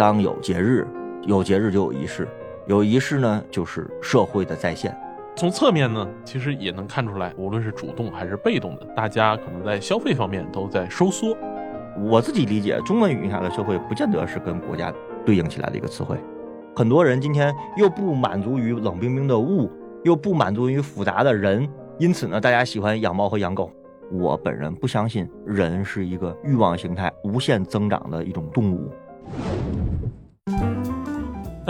当有节日，有节日就有仪式，有仪式呢就是社会的再现。从侧面呢，其实也能看出来，无论是主动还是被动的，大家可能在消费方面都在收缩。我自己理解，中文语境下的社会不见得是跟国家对应起来的一个词汇。很多人今天又不满足于冷冰冰的物，又不满足于复杂的人，因此呢，大家喜欢养猫和养狗。我本人不相信人是一个欲望形态无限增长的一种动物。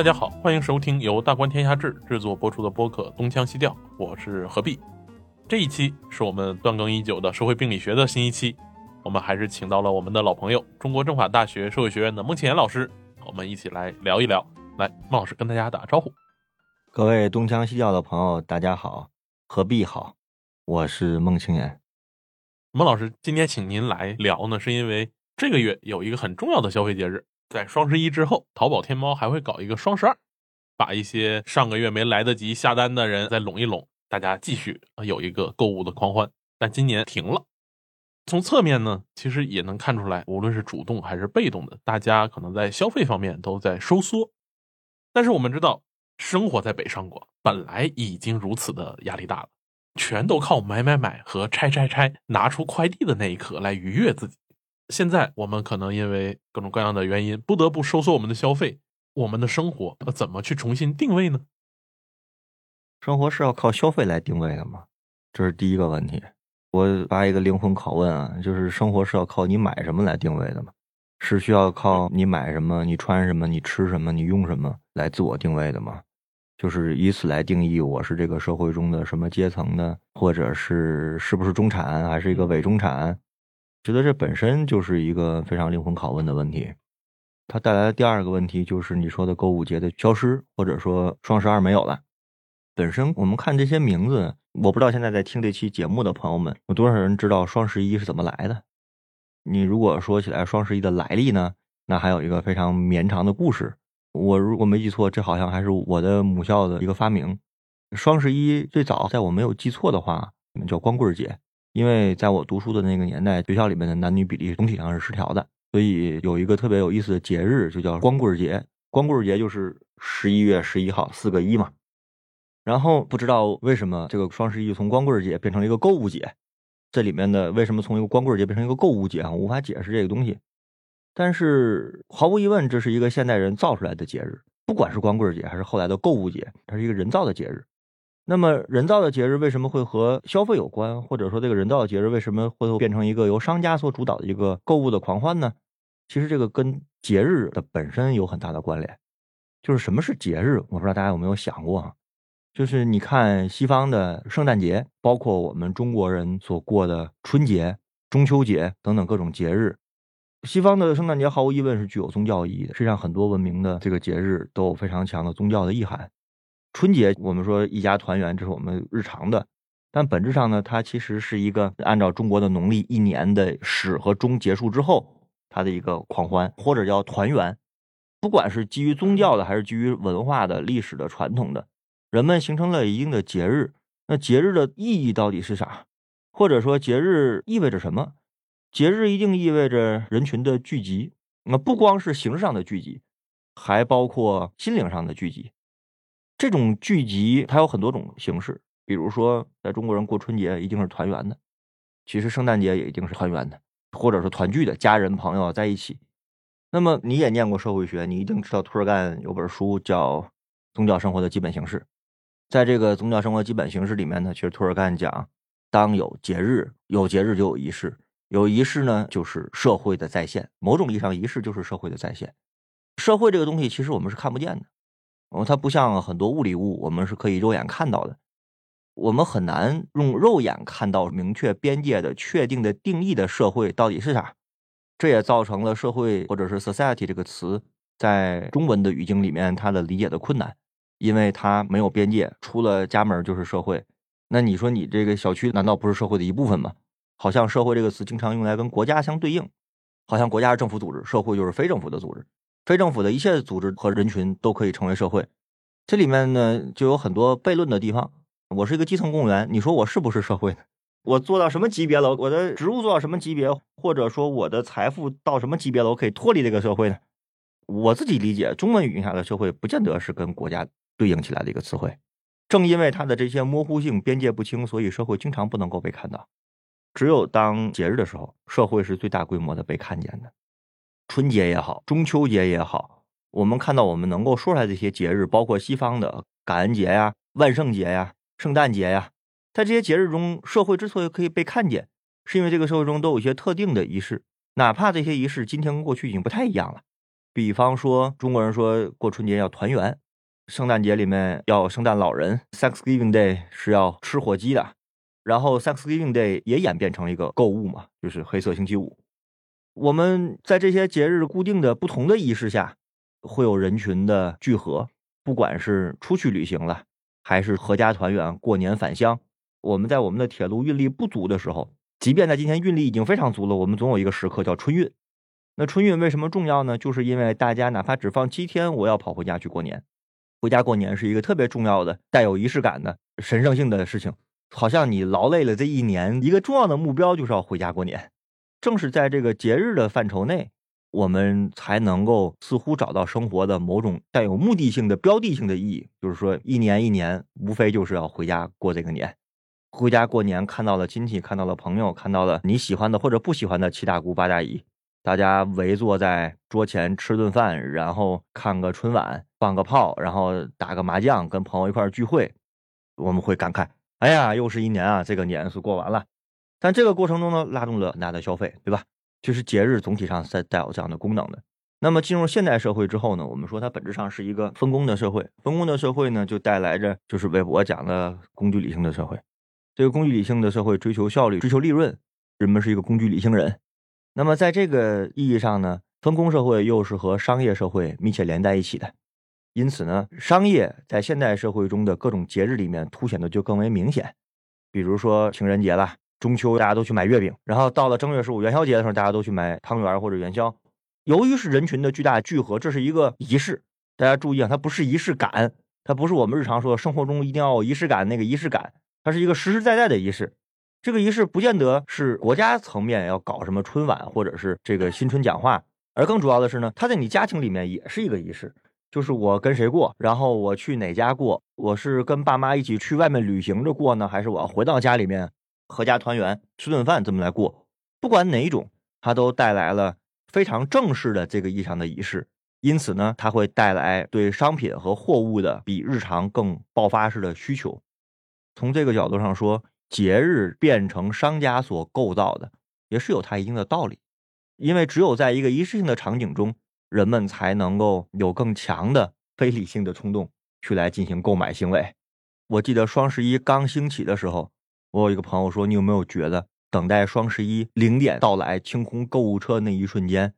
大家好，欢迎收听由大观天下志制作播出的播客《东腔西调》，我是何必。这一期是我们断更已久的社会病理学的新一期，我们还是请到了我们的老朋友，中国政法大学社会学院的孟庆岩老师，我们一起来聊一聊。来，孟老师跟大家打个招呼。各位东腔西调的朋友，大家好，何必好，我是孟庆岩。孟老师，今天请您来聊呢，是因为这个月有一个很重要的消费节日。在双十一之后，淘宝、天猫还会搞一个双十二，把一些上个月没来得及下单的人再拢一拢，大家继续有一个购物的狂欢。但今年停了。从侧面呢，其实也能看出来，无论是主动还是被动的，大家可能在消费方面都在收缩。但是我们知道，生活在北上广本来已经如此的压力大了，全都靠买买买和拆拆拆，拿出快递的那一刻来愉悦自己。现在我们可能因为各种各样的原因，不得不收缩我们的消费，我们的生活那怎么去重新定位呢？生活是要靠消费来定位的吗？这是第一个问题。我发一个灵魂拷问啊，就是生活是要靠你买什么来定位的吗？是需要靠你买什么、你穿什么、你吃什么、你用什么来自我定位的吗？就是以此来定义我是这个社会中的什么阶层的，或者是是不是中产，还是一个伪中产？觉得这本身就是一个非常灵魂拷问的问题，它带来的第二个问题就是你说的购物节的消失，或者说双十二没有了。本身我们看这些名字，我不知道现在在听这期节目的朋友们有多少人知道双十一是怎么来的。你如果说起来双十一的来历呢，那还有一个非常绵长的故事。我如果没记错，这好像还是我的母校的一个发明。双十一最早在我没有记错的话，叫光棍节。因为在我读书的那个年代，学校里面的男女比例总体上是失调的，所以有一个特别有意思的节日，就叫光棍节。光棍节就是十一月十一号，四个一嘛。然后不知道为什么这个双十一从光棍节变成了一个购物节，这里面的为什么从一个光棍节变成一个购物节啊？无法解释这个东西。但是毫无疑问，这是一个现代人造出来的节日，不管是光棍节还是后来的购物节，它是一个人造的节日。那么，人造的节日为什么会和消费有关？或者说，这个人造的节日为什么会变成一个由商家所主导的一个购物的狂欢呢？其实，这个跟节日的本身有很大的关联。就是什么是节日？我不知道大家有没有想过啊？就是你看西方的圣诞节，包括我们中国人所过的春节、中秋节等等各种节日。西方的圣诞节毫无疑问是具有宗教意义的。实际上，很多文明的这个节日都有非常强的宗教的意涵。春节，我们说一家团圆，这是我们日常的，但本质上呢，它其实是一个按照中国的农历一年的始和终结束之后，它的一个狂欢或者叫团圆。不管是基于宗教的，还是基于文化的历史的传统的，人们形成了一定的节日。那节日的意义到底是啥？或者说节日意味着什么？节日一定意味着人群的聚集，那不光是形式上的聚集，还包括心灵上的聚集。这种聚集它有很多种形式，比如说，在中国人过春节一定是团圆的，其实圣诞节也一定是团圆的，或者是团聚的，家人朋友在一起。那么你也念过社会学，你一定知道托尔干有本书叫《宗教生活的基本形式》。在这个宗教生活基本形式里面呢，其实托尔干讲，当有节日，有节日就有仪式，有仪式呢就是社会的再现。某种意义上，仪式就是社会的再现。社会这个东西，其实我们是看不见的。然后，它不像很多物理物，我们是可以肉眼看到的。我们很难用肉眼看到明确边界的、确定的定义的社会到底是啥。这也造成了社会或者是 society 这个词在中文的语境里面它的理解的困难，因为它没有边界，出了家门就是社会。那你说你这个小区难道不是社会的一部分吗？好像社会这个词经常用来跟国家相对应，好像国家是政府组织，社会就是非政府的组织。非政府的一切组织和人群都可以成为社会，这里面呢就有很多悖论的地方。我是一个基层公务员，你说我是不是社会呢？我做到什么级别了？我的职务做到什么级别？或者说我的财富到什么级别了？我可以脱离这个社会呢？我自己理解，中文语境下的社会不见得是跟国家对应起来的一个词汇。正因为它的这些模糊性、边界不清，所以社会经常不能够被看到。只有当节日的时候，社会是最大规模的被看见的。春节也好，中秋节也好，我们看到我们能够说出来这些节日，包括西方的感恩节呀、万圣节呀、圣诞节呀，在这些节日中，社会之所以可以被看见，是因为这个社会中都有一些特定的仪式，哪怕这些仪式今天跟过去已经不太一样了。比方说，中国人说过春节要团圆。圣诞节里面要圣诞老人，Thanksgiving Day 是要吃火鸡的，然后 Thanksgiving Day 也演变成了一个购物嘛，就是黑色星期五。我们在这些节日固定的不同的仪式下，会有人群的聚合，不管是出去旅行了，还是合家团圆、过年返乡。我们在我们的铁路运力不足的时候，即便在今天运力已经非常足了，我们总有一个时刻叫春运。那春运为什么重要呢？就是因为大家哪怕只放七天，我要跑回家去过年。回家过年是一个特别重要的、带有仪式感的神圣性的事情，好像你劳累了这一年，一个重要的目标就是要回家过年。正是在这个节日的范畴内，我们才能够似乎找到生活的某种带有目的性的标的性的意义。就是说，一年一年，无非就是要回家过这个年。回家过年，看到了亲戚，看到了朋友，看到了你喜欢的或者不喜欢的七大姑八大姨。大家围坐在桌前吃顿饭，然后看个春晚，放个炮，然后打个麻将，跟朋友一块聚会，我们会感慨：哎呀，又是一年啊！这个年是过完了。但这个过程中呢，拉动了很大的消费，对吧？其实节日总体上是带有这样的功能的。那么进入现代社会之后呢，我们说它本质上是一个分工的社会。分工的社会呢，就带来着就是韦伯讲的工具理性的社会。这个工具理性的社会追求效率，追求利润，人们是一个工具理性人。那么，在这个意义上呢，分工社会又是和商业社会密切连在一起的，因此呢，商业在现代社会中的各种节日里面凸显的就更为明显。比如说情人节啦、中秋，大家都去买月饼；然后到了正月十五元宵节的时候，大家都去买汤圆或者元宵。由于是人群的巨大聚合，这是一个仪式。大家注意啊，它不是仪式感，它不是我们日常说生活中一定要有仪式感那个仪式感，它是一个实实在在的仪式。这个仪式不见得是国家层面要搞什么春晚或者是这个新春讲话，而更主要的是呢，它在你家庭里面也是一个仪式，就是我跟谁过，然后我去哪家过，我是跟爸妈一起去外面旅行着过呢，还是我要回到家里面合家团圆吃顿饭这么来过？不管哪一种，它都带来了非常正式的这个意义上的仪式，因此呢，它会带来对商品和货物的比日常更爆发式的需求。从这个角度上说。节日变成商家所构造的，也是有它一定的道理。因为只有在一个仪式性的场景中，人们才能够有更强的非理性的冲动去来进行购买行为。我记得双十一刚兴起的时候，我有一个朋友说：“你有没有觉得，等待双十一零点到来清空购物车那一瞬间，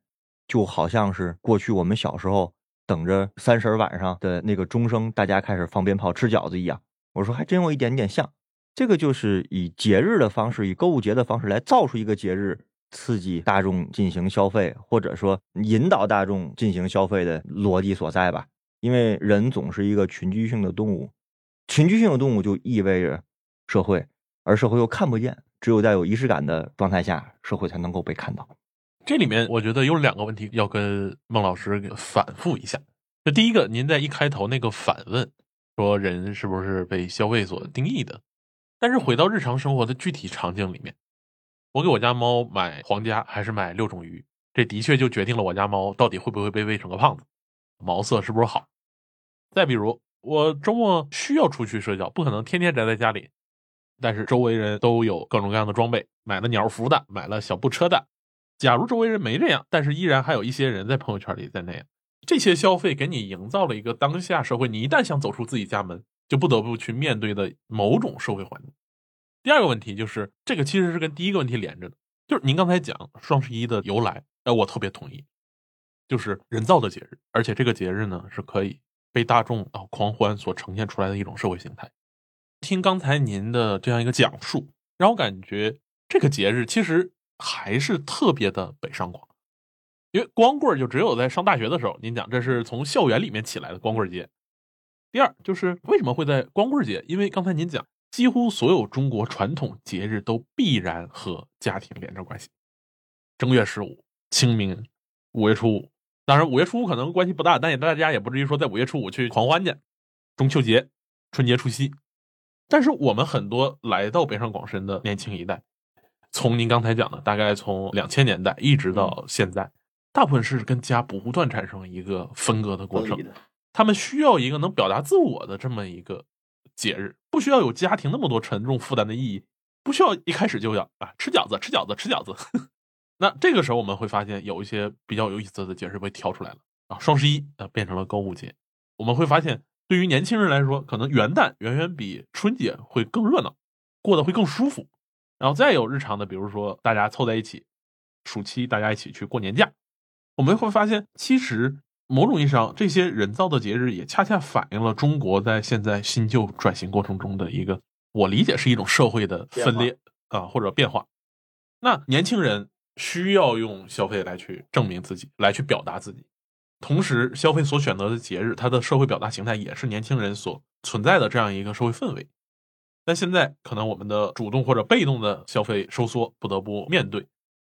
就好像是过去我们小时候等着三十晚上的那个钟声，大家开始放鞭炮、吃饺子一样？”我说：“还真有一点点像。”这个就是以节日的方式，以购物节的方式来造出一个节日，刺激大众进行消费，或者说引导大众进行消费的逻辑所在吧。因为人总是一个群居性的动物，群居性的动物就意味着社会，而社会又看不见，只有在有仪式感的状态下，社会才能够被看到。这里面我觉得有两个问题要跟孟老师反复一下。这第一个，您在一开头那个反问，说人是不是被消费所定义的？但是回到日常生活的具体场景里面，我给我家猫买皇家还是买六种鱼，这的确就决定了我家猫到底会不会被喂成个胖子，毛色是不是好。再比如，我周末需要出去社交，不可能天天宅在家里，但是周围人都有各种各样的装备，买了鸟服的，买了小布车的。假如周围人没这样，但是依然还有一些人在朋友圈里在那样，这些消费给你营造了一个当下社会，你一旦想走出自己家门。就不得不去面对的某种社会环境。第二个问题就是，这个其实是跟第一个问题连着的，就是您刚才讲双十一的由来，哎，我特别同意，就是人造的节日，而且这个节日呢是可以被大众啊狂欢所呈现出来的一种社会形态。听刚才您的这样一个讲述，让我感觉这个节日其实还是特别的北上广，因为光棍就只有在上大学的时候，您讲这是从校园里面起来的光棍节。第二就是为什么会在光棍节？因为刚才您讲，几乎所有中国传统节日都必然和家庭连着关系。正月十五、清明、五月初五，当然，五月初五可能关系不大，但也大家也不至于说在五月初五去狂欢去。中秋节、春节、除夕，但是我们很多来到北上广深的年轻一代，从您刚才讲的，大概从两千年代一直到现在，大部分是跟家不断产生一个分割的过程。他们需要一个能表达自我的这么一个节日，不需要有家庭那么多沉重负担的意义，不需要一开始就要啊吃饺子、吃饺子、吃饺子。那这个时候我们会发现有一些比较有意思的节日被挑出来了啊，双十一啊变成了购物节，我们会发现。对于年轻人来说，可能元旦远远比春节会更热闹，过得会更舒服。然后再有日常的，比如说大家凑在一起，暑期大家一起去过年假，我们会发现，其实某种意义上，这些人造的节日也恰恰反映了中国在现在新旧转型过程中的一个，我理解是一种社会的分裂啊或者变化。那年轻人需要用消费来去证明自己，来去表达自己。同时，消费所选择的节日，它的社会表达形态也是年轻人所存在的这样一个社会氛围。但现在，可能我们的主动或者被动的消费收缩，不得不面对。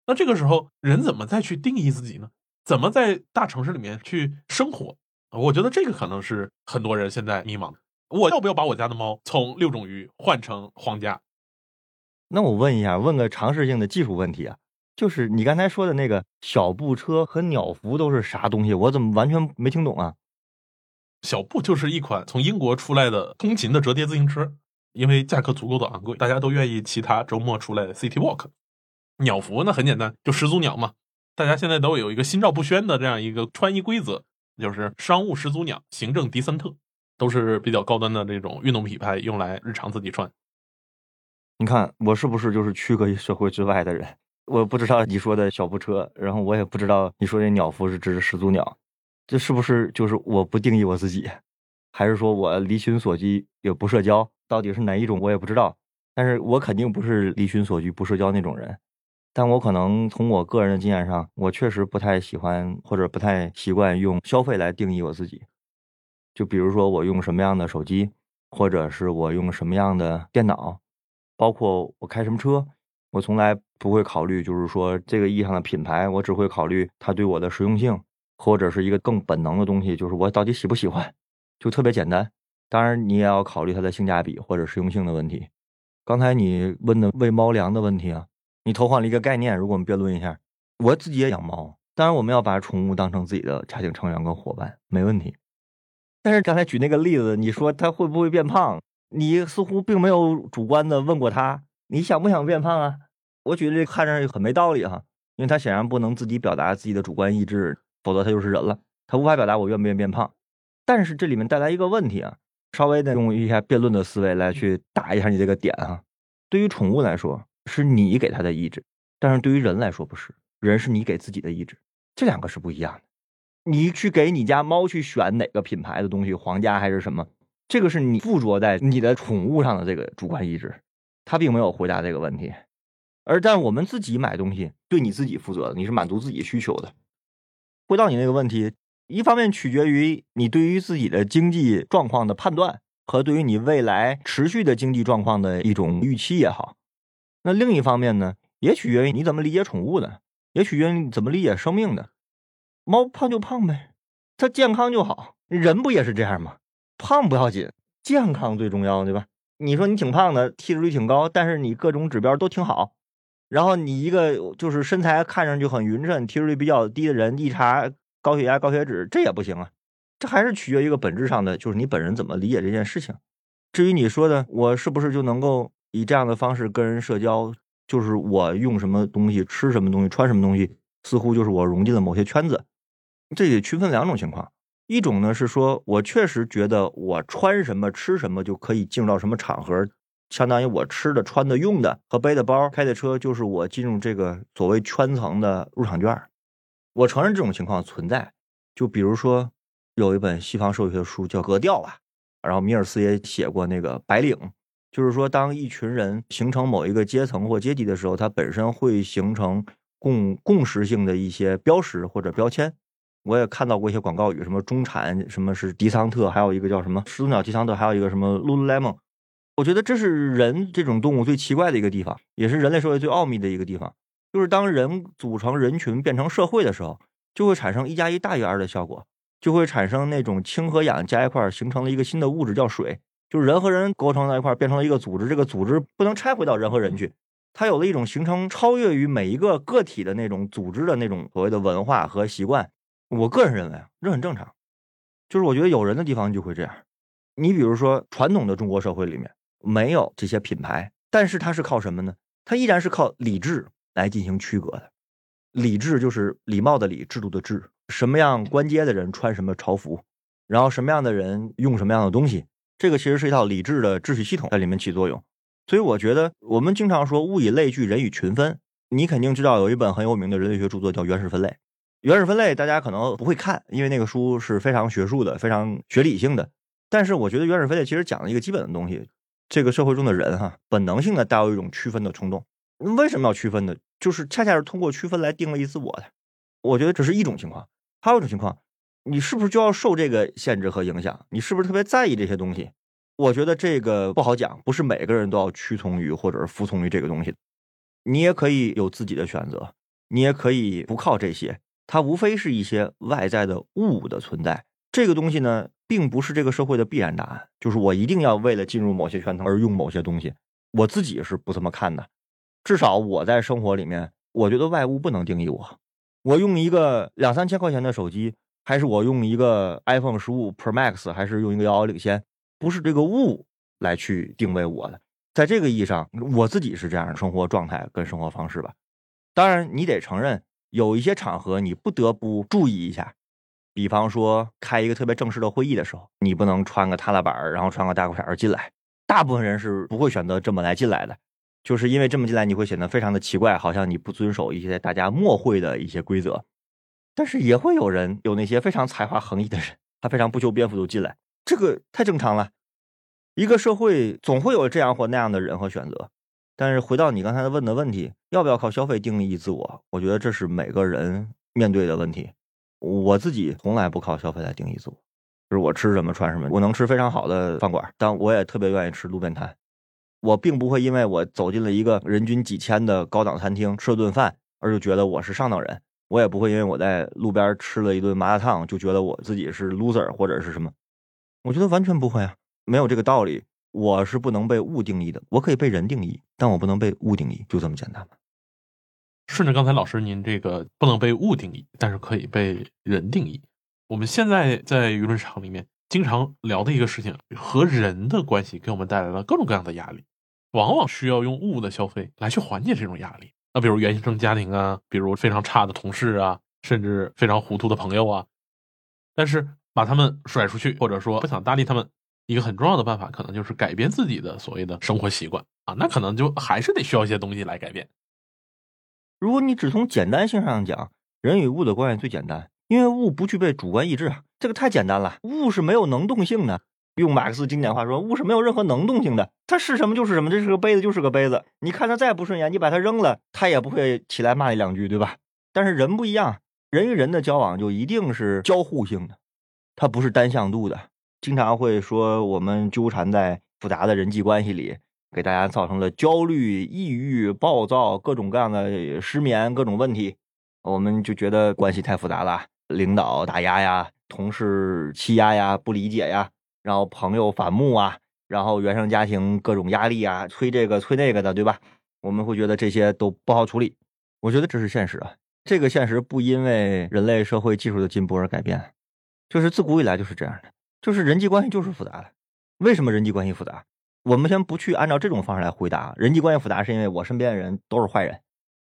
那这个时候，人怎么再去定义自己呢？怎么在大城市里面去生活？我觉得这个可能是很多人现在迷茫的。我要不要把我家的猫从六种鱼换成皇家？那我问一下，问个常识性的技术问题啊。就是你刚才说的那个小布车和鸟服都是啥东西？我怎么完全没听懂啊？小布就是一款从英国出来的通勤的折叠自行车，因为价格足够的昂贵，大家都愿意骑它周末出来 City Walk。鸟服那很简单，就始祖鸟嘛，大家现在都有一个心照不宣的这样一个穿衣规则，就是商务始祖鸟，行政迪森特，都是比较高端的这种运动品牌，用来日常自己穿。你看我是不是就是区隔于社会之外的人？我不知道你说的小布车，然后我也不知道你说的鸟服是指始祖鸟，这是不是就是我不定义我自己，还是说我离群索居也不社交？到底是哪一种我也不知道。但是我肯定不是离群索居不社交那种人，但我可能从我个人的经验上，我确实不太喜欢或者不太习惯用消费来定义我自己。就比如说我用什么样的手机，或者是我用什么样的电脑，包括我开什么车。我从来不会考虑，就是说这个意义上的品牌，我只会考虑它对我的实用性，或者是一个更本能的东西，就是我到底喜不喜欢，就特别简单。当然，你也要考虑它的性价比或者实用性的问题。刚才你问的喂猫粮的问题啊，你偷换了一个概念。如果我们辩论一下，我自己也养猫，当然我们要把宠物当成自己的家庭成员跟伙伴，没问题。但是刚才举那个例子，你说它会不会变胖？你似乎并没有主观的问过它。你想不想变胖啊？我觉得这看着很没道理哈，因为他显然不能自己表达自己的主观意志，否则他就是人了。他无法表达我愿不愿意变胖。但是这里面带来一个问题啊，稍微的用一下辩论的思维来去打一下你这个点啊。对于宠物来说，是你给它的意志；但是对于人来说不是，人是你给自己的意志，这两个是不一样的。你去给你家猫去选哪个品牌的东西，皇家还是什么，这个是你附着在你的宠物上的这个主观意志。他并没有回答这个问题，而但我们自己买东西，对你自己负责，你是满足自己需求的。回到你那个问题，一方面取决于你对于自己的经济状况的判断和对于你未来持续的经济状况的一种预期也好，那另一方面呢，也取决于你怎么理解宠物的，也取决于你怎么理解生命的。猫胖就胖呗，它健康就好，人不也是这样吗？胖不要紧，健康最重要，对吧？你说你挺胖的，体脂率挺高，但是你各种指标都挺好。然后你一个就是身材看上去很匀称、体脂率比较低的人，一查高血压、高血脂，这也不行啊。这还是取决于一个本质上的，就是你本人怎么理解这件事情。至于你说的，我是不是就能够以这样的方式跟人社交？就是我用什么东西、吃什么东西、穿什么东西，似乎就是我融进了某些圈子。这得区分两种情况。一种呢是说，我确实觉得我穿什么吃什么就可以进入到什么场合，相当于我吃的、穿的、用的和背的包、开的车，就是我进入这个所谓圈层的入场券。我承认这种情况存在。就比如说，有一本西方社会学书叫《格调》吧，然后米尔斯也写过那个白领，就是说，当一群人形成某一个阶层或阶级的时候，它本身会形成共共识性的一些标识或者标签。我也看到过一些广告语，什么中产，什么是迪桑特，还有一个叫什么始祖鸟迪桑特，还有一个什么 lululemon。我觉得这是人这种动物最奇怪的一个地方，也是人类社会最奥秘的一个地方。就是当人组成人群变成社会的时候，就会产生一加一大于二的效果，就会产生那种氢和氧加一块形成了一个新的物质叫水，就是人和人构成在一块变成了一个组织，这个组织不能拆回到人和人去，它有了一种形成超越于每一个个体的那种组织的那种所谓的文化和习惯。我个人认为，这很正常，就是我觉得有人的地方就会这样。你比如说传统的中国社会里面没有这些品牌，但是它是靠什么呢？它依然是靠礼制来进行区隔的。礼制就是礼貌的礼，制度的制。什么样官阶的人穿什么朝服，然后什么样的人用什么样的东西，这个其实是一套礼制的秩序系统在里面起作用。所以我觉得我们经常说物以类聚，人以群分。你肯定知道有一本很有名的人类学著作叫《原始分类》。原始分类大家可能不会看，因为那个书是非常学术的、非常学理性的。但是我觉得原始分类其实讲了一个基本的东西：这个社会中的人哈，本能性的带有一种区分的冲动。为什么要区分呢？就是恰恰是通过区分来定位自我的。我觉得这是一种情况，还有一种情况，你是不是就要受这个限制和影响？你是不是特别在意这些东西？我觉得这个不好讲，不是每个人都要屈从于或者是服从于这个东西。你也可以有自己的选择，你也可以不靠这些。它无非是一些外在的物的存在。这个东西呢，并不是这个社会的必然答案。就是我一定要为了进入某些圈层而用某些东西，我自己是不这么看的。至少我在生活里面，我觉得外物不能定义我。我用一个两三千块钱的手机，还是我用一个 iPhone 十五 Pro Max，还是用一个遥遥领先，不是这个物来去定位我的。在这个意义上，我自己是这样的生活状态跟生活方式吧。当然，你得承认有一些场合你不得不注意一下，比方说开一个特别正式的会议的时候，你不能穿个踏拉板然后穿个大裤衩进来。大部分人是不会选择这么来进来的。就是因为这么进来，你会显得非常的奇怪，好像你不遵守一些大家默会的一些规则。但是也会有人有那些非常才华横溢的人，他非常不修边幅就进来，这个太正常了。一个社会总会有这样或那样的人和选择。但是回到你刚才问的问题，要不要靠消费定义自我？我觉得这是每个人面对的问题。我自己从来不靠消费来定义自我，就是我吃什么穿什么，我能吃非常好的饭馆，但我也特别愿意吃路边摊。我并不会因为我走进了一个人均几千的高档餐厅吃了顿饭，而就觉得我是上等人。我也不会因为我在路边吃了一顿麻辣烫，就觉得我自己是 loser 或者是什么。我觉得完全不会啊，没有这个道理。我是不能被物定义的，我可以被人定义，但我不能被物定义，就这么简单顺着刚才老师您这个不能被物定义，但是可以被人定义。我们现在在舆论场里面。经常聊的一个事情，和人的关系给我们带来了各种各样的压力，往往需要用物的消费来去缓解这种压力。那比如原生家庭啊，比如非常差的同事啊，甚至非常糊涂的朋友啊。但是把他们甩出去，或者说不想搭理他们，一个很重要的办法，可能就是改变自己的所谓的生活习惯啊。那可能就还是得需要一些东西来改变。如果你只从简单性上讲，人与物的关系最简单。因为物不具备主观意志，这个太简单了。物是没有能动性的。用马克思经典话说，物是没有任何能动性的。它是什么就是什么。这是个杯子，就是个杯子。你看它再不顺眼，你把它扔了，它也不会起来骂你两句，对吧？但是人不一样，人与人的交往就一定是交互性的，它不是单向度的。经常会说我们纠缠在复杂的人际关系里，给大家造成了焦虑、抑郁、暴躁，各种各样的失眠，各种问题。我们就觉得关系太复杂了。领导打压呀，同事欺压呀，不理解呀，然后朋友反目啊，然后原生家庭各种压力啊，催这个催那个的，对吧？我们会觉得这些都不好处理。我觉得这是现实啊，这个现实不因为人类社会技术的进步而改变，就是自古以来就是这样的，就是人际关系就是复杂的。为什么人际关系复杂？我们先不去按照这种方式来回答。人际关系复杂是因为我身边的人都是坏人，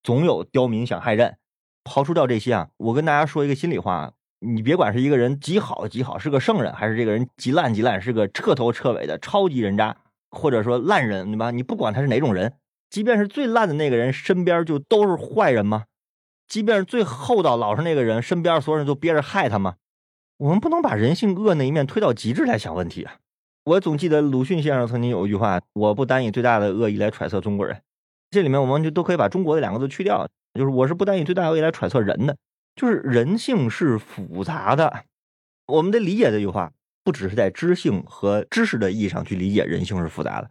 总有刁民想害人。刨除掉这些啊，我跟大家说一个心里话：你别管是一个人极好极好，是个圣人，还是这个人极烂极烂，是个彻头彻尾的超级人渣，或者说烂人，对吧？你不管他是哪种人，即便是最烂的那个人，身边就都是坏人吗？即便是最厚道老实那个人，身边所有人都憋着害他吗？我们不能把人性恶那一面推到极致来想问题啊！我总记得鲁迅先生曾经有一句话：“我不单以最大的恶意来揣测中国人。”这里面我们就都可以把“中国”的两个字去掉。就是我是不单以最大的恶意来揣测人的，就是人性是复杂的，我们得理解这句话，不只是在知性和知识的意义上去理解人性是复杂的。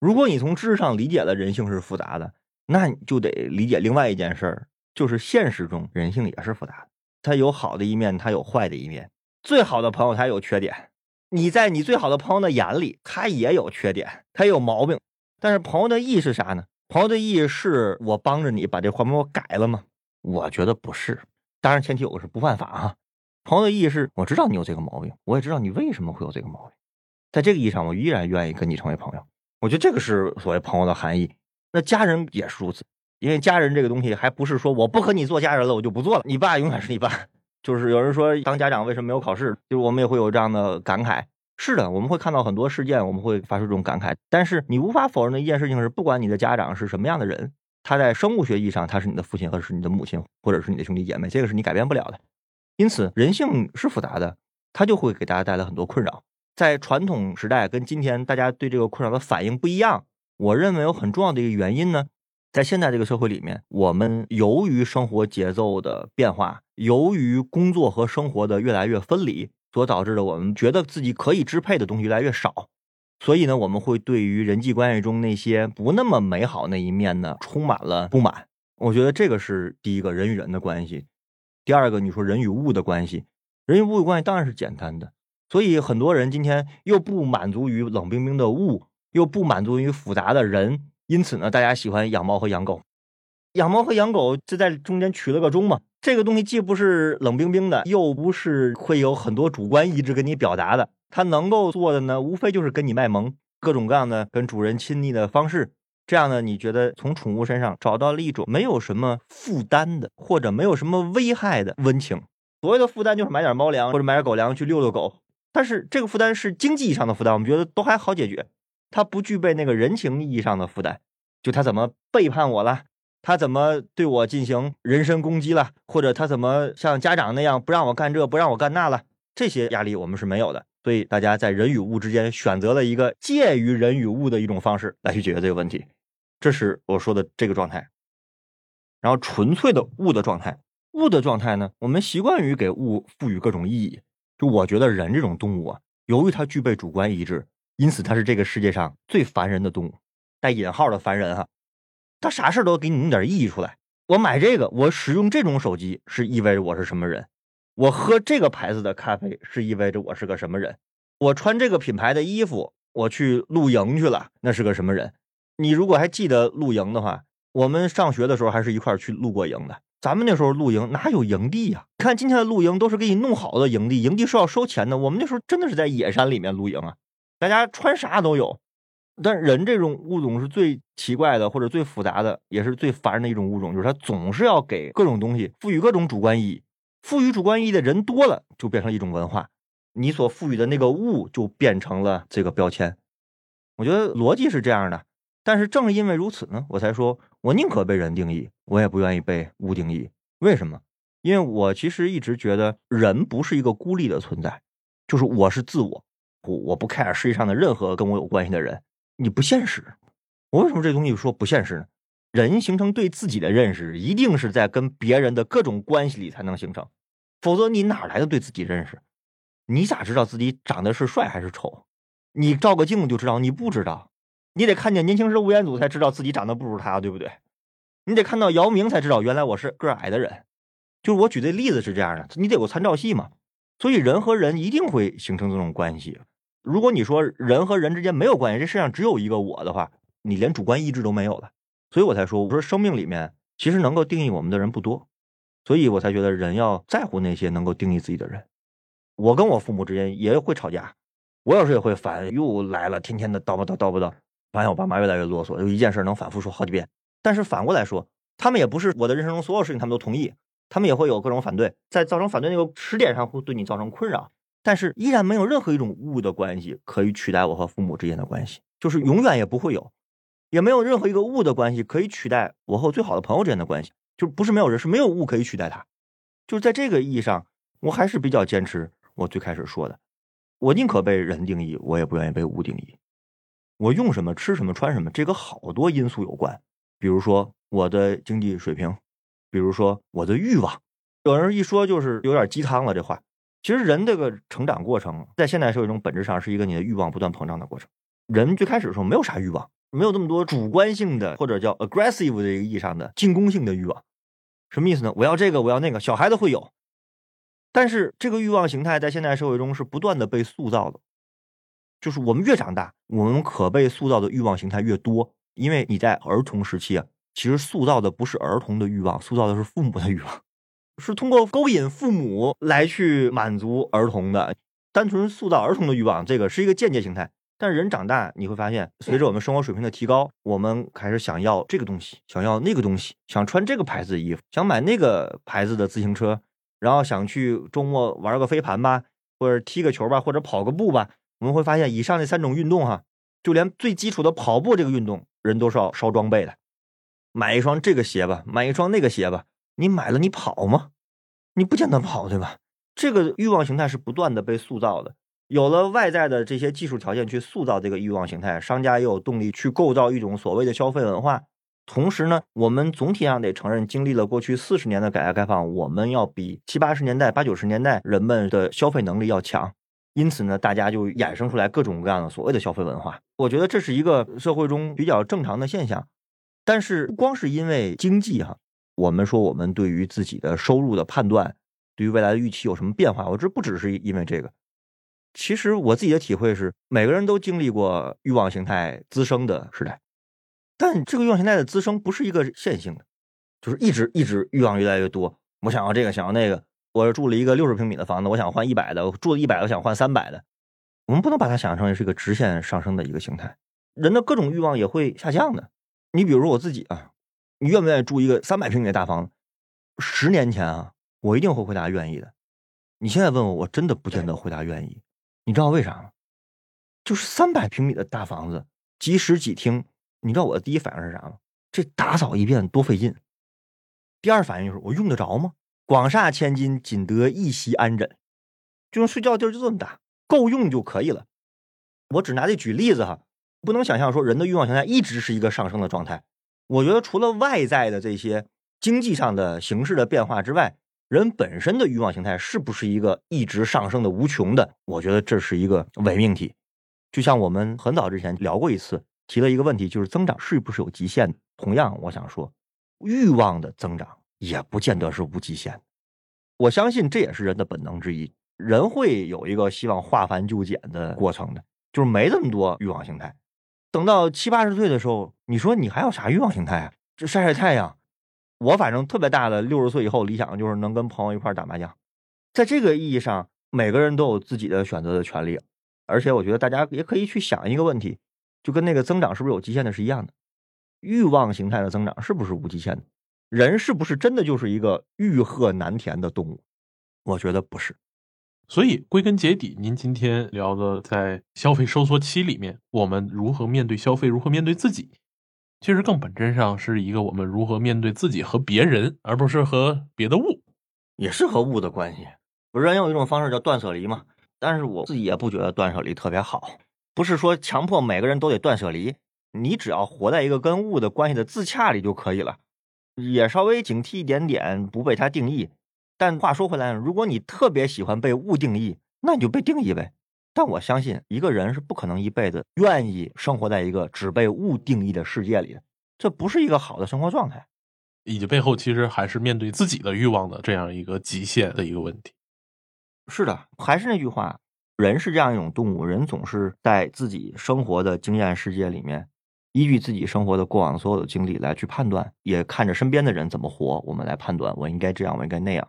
如果你从知识上理解了人性是复杂的，那你就得理解另外一件事儿，就是现实中人性也是复杂的。他有好的一面，他有坏的一面。最好的朋友他有缺点，你在你最好的朋友的眼里，他也有缺点，他有毛病。但是朋友的意义是啥呢？朋友的意义是我帮着你把这坏毛病改了吗？我觉得不是。当然前提有个是不犯法啊。朋友的意义是我知道你有这个毛病，我也知道你为什么会有这个毛病。在这个意义上，我依然愿意跟你成为朋友。我觉得这个是所谓朋友的含义。那家人也是如此，因为家人这个东西还不是说我不和你做家人了，我就不做了。你爸永远是你爸。就是有人说当家长为什么没有考试？就是我们也会有这样的感慨。是的，我们会看到很多事件，我们会发出这种感慨。但是你无法否认的一件事情是，不管你的家长是什么样的人，他在生物学意义上他是你的父亲，或者是你的母亲，或者是你的兄弟姐妹，这个是你改变不了的。因此，人性是复杂的，它就会给大家带来很多困扰。在传统时代跟今天，大家对这个困扰的反应不一样。我认为有很重要的一个原因呢。在现在这个社会里面，我们由于生活节奏的变化，由于工作和生活的越来越分离，所导致的我们觉得自己可以支配的东西越来越少，所以呢，我们会对于人际关系中那些不那么美好那一面呢，充满了不满。我觉得这个是第一个人与人的关系。第二个，你说人与物的关系，人与物的关系当然是简单的。所以很多人今天又不满足于冷冰冰的物，又不满足于复杂的人。因此呢，大家喜欢养猫和养狗，养猫和养狗就在中间取了个中嘛。这个东西既不是冷冰冰的，又不是会有很多主观意志跟你表达的。它能够做的呢，无非就是跟你卖萌，各种各样的跟主人亲昵的方式。这样呢，你觉得从宠物身上找到了一种没有什么负担的，或者没有什么危害的温情。所谓的负担就是买点猫粮或者买点狗粮去遛遛狗，但是这个负担是经济上的负担，我们觉得都还好解决。他不具备那个人情意义上的负担，就他怎么背叛我了，他怎么对我进行人身攻击了，或者他怎么像家长那样不让我干这不让我干那了，这些压力我们是没有的。所以大家在人与物之间选择了一个介于人与物的一种方式来去解决这个问题，这是我说的这个状态。然后纯粹的物的状态，物的状态呢，我们习惯于给物赋予各种意义。就我觉得人这种动物啊，由于它具备主观意志。因此，它是这个世界上最烦人的动物，带引号的烦人哈。他啥事都给你弄点意义出来。我买这个，我使用这种手机是意味着我是什么人？我喝这个牌子的咖啡是意味着我是个什么人？我穿这个品牌的衣服，我去露营去了，那是个什么人？你如果还记得露营的话，我们上学的时候还是一块去露过营的。咱们那时候露营哪有营地呀？看今天的露营都是给你弄好的营地，营地是要收钱的。我们那时候真的是在野山里面露营啊。大家穿啥都有，但人这种物种是最奇怪的，或者最复杂的，也是最烦人的一种物种，就是它总是要给各种东西赋予各种主观意义。赋予主观意义的人多了，就变成一种文化，你所赋予的那个物就变成了这个标签。我觉得逻辑是这样的，但是正因为如此呢，我才说我宁可被人定义，我也不愿意被物定义。为什么？因为我其实一直觉得人不是一个孤立的存在，就是我是自我。我我不 care 世界上的任何跟我有关系的人，你不现实。我为什么这东西说不现实呢？人形成对自己的认识，一定是在跟别人的各种关系里才能形成，否则你哪来的对自己认识？你咋知道自己长得是帅还是丑？你照个镜子就知道？你不知道，你得看见年轻时吴彦祖才知道自己长得不如他，对不对？你得看到姚明才知道原来我是个矮的人。就是我举的例子是这样的，你得有参照系嘛。所以人和人一定会形成这种关系。如果你说人和人之间没有关系，这世上只有一个我的话，你连主观意志都没有了。所以我才说，我说生命里面其实能够定义我们的人不多，所以我才觉得人要在乎那些能够定义自己的人。我跟我父母之间也会吵架，我有时也会烦，又来了，天天的叨吧叨叨吧叨，发现我爸妈越来越啰嗦，有一件事能反复说好几遍。但是反过来说，他们也不是我的人生中所有事情他们都同意，他们也会有各种反对，在造成反对那个时点上会对你造成困扰。但是依然没有任何一种物的关系可以取代我和父母之间的关系，就是永远也不会有，也没有任何一个物的关系可以取代我和我最好的朋友之间的关系，就不是没有人，是没有物可以取代它。就是在这个意义上，我还是比较坚持我最开始说的，我宁可被人定义，我也不愿意被物定义。我用什么、吃什么、穿什么，这个好多因素有关，比如说我的经济水平，比如说我的欲望。有人一说就是有点鸡汤了，这话。其实人这个成长过程，在现代社会中本质上是一个你的欲望不断膨胀的过程。人最开始的时候没有啥欲望，没有那么多主观性的或者叫 aggressive 的意义上的进攻性的欲望。什么意思呢？我要这个，我要那个。小孩子会有，但是这个欲望形态在现代社会中是不断的被塑造的，就是我们越长大，我们可被塑造的欲望形态越多。因为你在儿童时期啊，其实塑造的不是儿童的欲望，塑造的是父母的欲望，是通过勾引父母来去满足儿童的。单纯塑造儿童的欲望，这个是一个间接形态。但是人长大，你会发现，随着我们生活水平的提高，我们开始想要这个东西，想要那个东西，想穿这个牌子的衣服，想买那个牌子的自行车，然后想去周末玩个飞盘吧，或者踢个球吧，或者跑个步吧。我们会发现，以上这三种运动，哈，就连最基础的跑步这个运动，人都是要烧装备的。买一双这个鞋吧，买一双那个鞋吧，你买了你跑吗？你不见得跑，对吧？这个欲望形态是不断的被塑造的，有了外在的这些技术条件去塑造这个欲望形态，商家也有动力去构造一种所谓的消费文化。同时呢，我们总体上得承认，经历了过去四十年的改革开放，我们要比七八十年代、八九十年代人们的消费能力要强。因此呢，大家就衍生出来各种各样的所谓的消费文化。我觉得这是一个社会中比较正常的现象。但是，不光是因为经济哈，我们说我们对于自己的收入的判断。对于未来的预期有什么变化？我这不只是因为这个。其实我自己的体会是，每个人都经历过欲望形态滋生的时代，但这个欲望形态的滋生不是一个线性的，就是一直一直欲望越来越多。我想要这个，想要那个。我住了一个六十平米的房子，我想换一百的；我住了一百，我想换三百的。我们不能把它想象成是一个直线上升的一个形态。人的各种欲望也会下降的。你比如说我自己啊，你愿不愿意住一个三百平米的大房子？十年前啊。我一定会回答愿意的。你现在问我，我真的不见得回答愿意。你知道为啥吗？就是三百平米的大房子，几室几厅。你知道我的第一反应是啥吗？这打扫一遍多费劲。第二反应就是我用得着吗？广厦千金，仅得一席安枕。就睡觉地儿就这么大，够用就可以了。我只拿这举例子哈，不能想象说人的欲望形态一直是一个上升的状态。我觉得除了外在的这些经济上的形式的变化之外，人本身的欲望形态是不是一个一直上升的无穷的？我觉得这是一个伪命题。就像我们很早之前聊过一次，提了一个问题，就是增长是不是有极限？同样，我想说，欲望的增长也不见得是无极限。我相信这也是人的本能之一，人会有一个希望化繁就简的过程的，就是没这么多欲望形态。等到七八十岁的时候，你说你还有啥欲望形态啊？这晒晒太阳。我反正特别大的六十岁以后理想就是能跟朋友一块打麻将，在这个意义上，每个人都有自己的选择的权利，而且我觉得大家也可以去想一个问题，就跟那个增长是不是有极限的是一样的，欲望形态的增长是不是无极限的？人是不是真的就是一个欲壑难填的动物？我觉得不是。所以归根结底，您今天聊的在消费收缩期里面，我们如何面对消费，如何面对自己？其实更本质上是一个我们如何面对自己和别人，而不是和别的物，也是和物的关系。不是人有一种方式叫断舍离嘛，但是我自己也不觉得断舍离特别好。不是说强迫每个人都得断舍离，你只要活在一个跟物的关系的自洽里就可以了，也稍微警惕一点点，不被它定义。但话说回来，如果你特别喜欢被物定义，那你就被定义呗。但我相信，一个人是不可能一辈子愿意生活在一个只被物定义的世界里的，这不是一个好的生活状态。以及背后其实还是面对自己的欲望的这样一个极限的一个问题。是的，还是那句话，人是这样一种动物，人总是在自己生活的经验世界里面，依据自己生活的过往所有的经历来去判断，也看着身边的人怎么活，我们来判断我应该这样，我应该那样。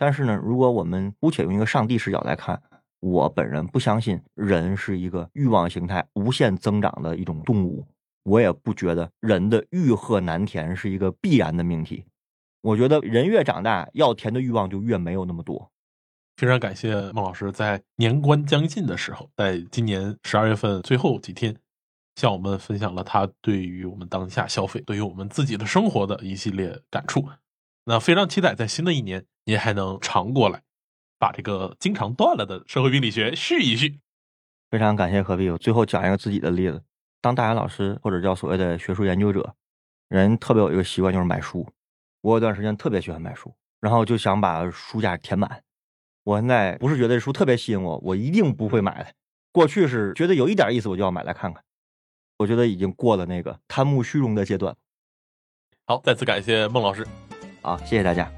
但是呢，如果我们姑且用一个上帝视角来看。我本人不相信人是一个欲望形态无限增长的一种动物，我也不觉得人的欲壑难填是一个必然的命题。我觉得人越长大，要填的欲望就越没有那么多。非常感谢孟老师在年关将近的时候，在今年十二月份最后几天，向我们分享了他对于我们当下消费、对于我们自己的生活的一系列感触。那非常期待在新的一年，您还能常过来。把这个经常断了的社会病理学续一续，非常感谢何必。我最后讲一个自己的例子：当大学老师或者叫所谓的学术研究者，人特别有一个习惯就是买书。我有段时间特别喜欢买书，然后就想把书架填满。我现在不是觉得这书特别吸引我，我一定不会买的。过去是觉得有一点意思我就要买来看看。我觉得已经过了那个贪慕虚荣的阶段。好，再次感谢孟老师。好，谢谢大家。